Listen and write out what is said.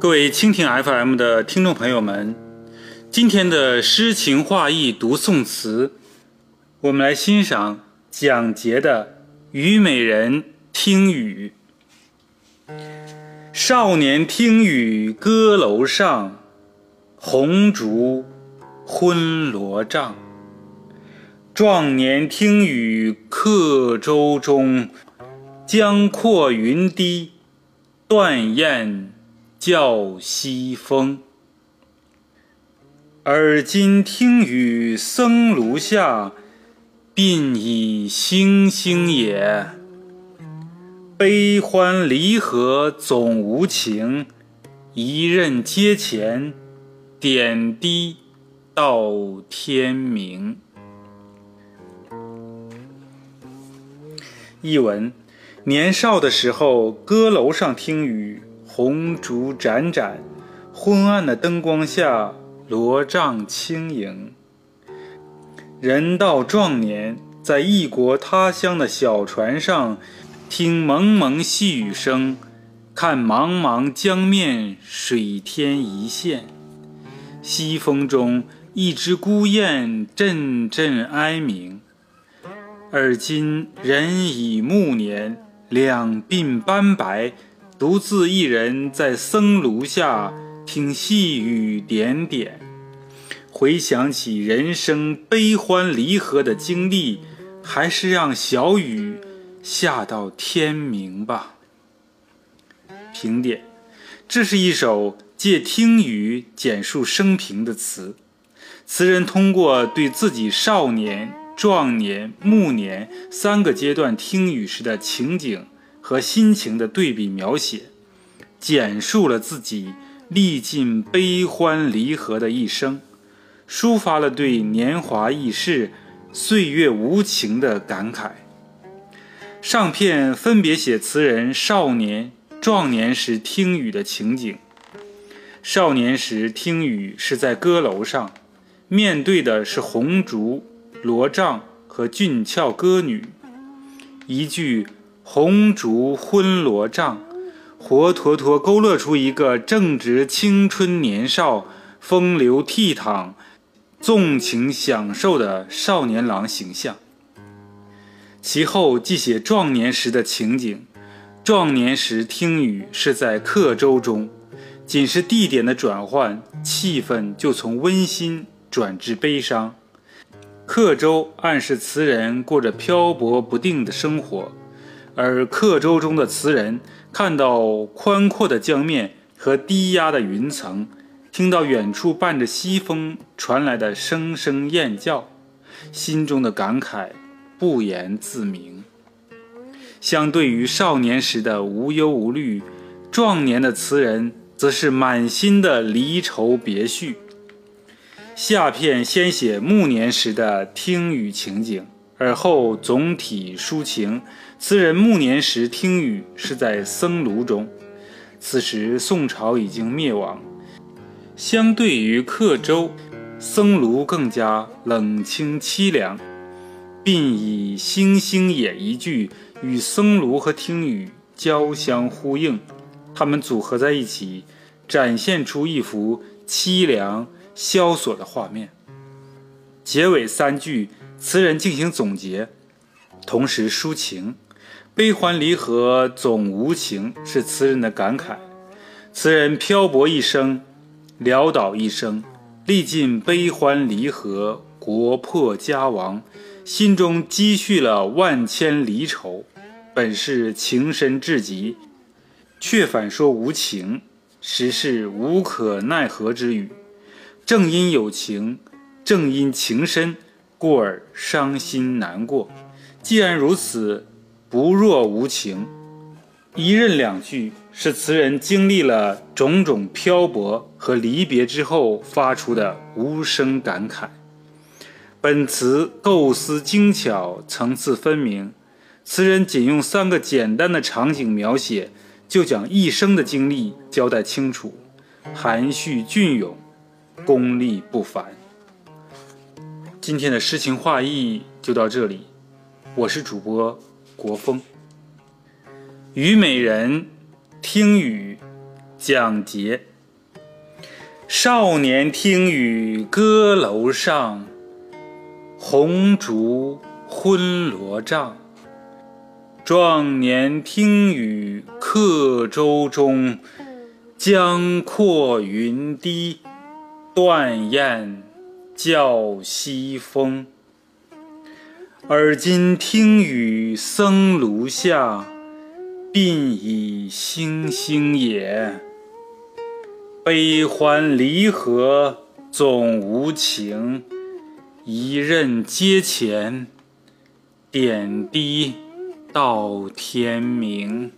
各位蜻蜓 FM 的听众朋友们，今天的诗情画意读宋词，我们来欣赏蒋捷的《虞美人·听雨》。少年听雨歌楼上，红烛昏罗帐。壮年听雨客舟中，江阔云低，断雁叫西风。而今听雨僧庐下，鬓已星星也。悲欢离合总无情，一任阶前，点滴到天明。译文：年少的时候，歌楼上听雨，红烛盏盏，昏暗的灯光下，罗帐轻盈。人到壮年，在异国他乡的小船上，听蒙蒙细雨声，看茫茫江面，水天一线。西风中，一只孤雁阵阵哀鸣。而今人已暮年，两鬓斑白，独自一人在僧庐下听细雨点点。回想起人生悲欢离合的经历，还是让小雨下到天明吧。评点：这是一首借听雨简述生平的词，词人通过对自己少年。壮年、暮年三个阶段听雨时的情景和心情的对比描写，简述了自己历尽悲欢离合的一生，抒发了对年华易逝、岁月无情的感慨。上片分别写词人少年、壮年时听雨的情景。少年时听雨是在歌楼上，面对的是红烛。罗帐和俊俏歌女，一句“红烛昏罗帐”，活脱脱勾勒出一个正值青春年少、风流倜傥、纵情享受的少年郎形象。其后既写壮年时的情景，壮年时听雨是在客舟中，仅是地点的转换，气氛就从温馨转至悲伤。客舟暗示词人过着漂泊不定的生活，而客舟中的词人看到宽阔的江面和低压的云层，听到远处伴着西风传来的声声雁叫，心中的感慨不言自明。相对于少年时的无忧无虑，壮年的词人则是满心的离愁别绪。下片先写暮年时的听雨情景，而后总体抒情。词人暮年时听雨是在僧庐中，此时宋朝已经灭亡，相对于客舟，僧庐更加冷清凄凉。并以星星也一句与僧庐和听雨交相呼应，它们组合在一起，展现出一幅凄凉。萧索的画面。结尾三句，词人进行总结，同时抒情。悲欢离合总无情，是词人的感慨。词人漂泊一生，潦倒一生，历尽悲欢离合，国破家亡，心中积蓄了万千离愁，本是情深至极，却反说无情，实是无可奈何之语。正因有情，正因情深，故而伤心难过。既然如此，不若无情。一任两句是词人经历了种种漂泊和离别之后发出的无声感慨。本词构思精巧，层次分明。词人仅用三个简单的场景描写，就将一生的经历交代清楚，含蓄隽永。功力不凡。今天的诗情画意就到这里，我是主播国风。虞美人，听雨，蒋捷。少年听雨歌楼上，红烛昏罗帐。壮年听雨客舟中，江阔云低，断雁叫西风。而今听雨僧庐下，鬓已星星也。悲欢离合总无情，一任阶前，点滴到天明。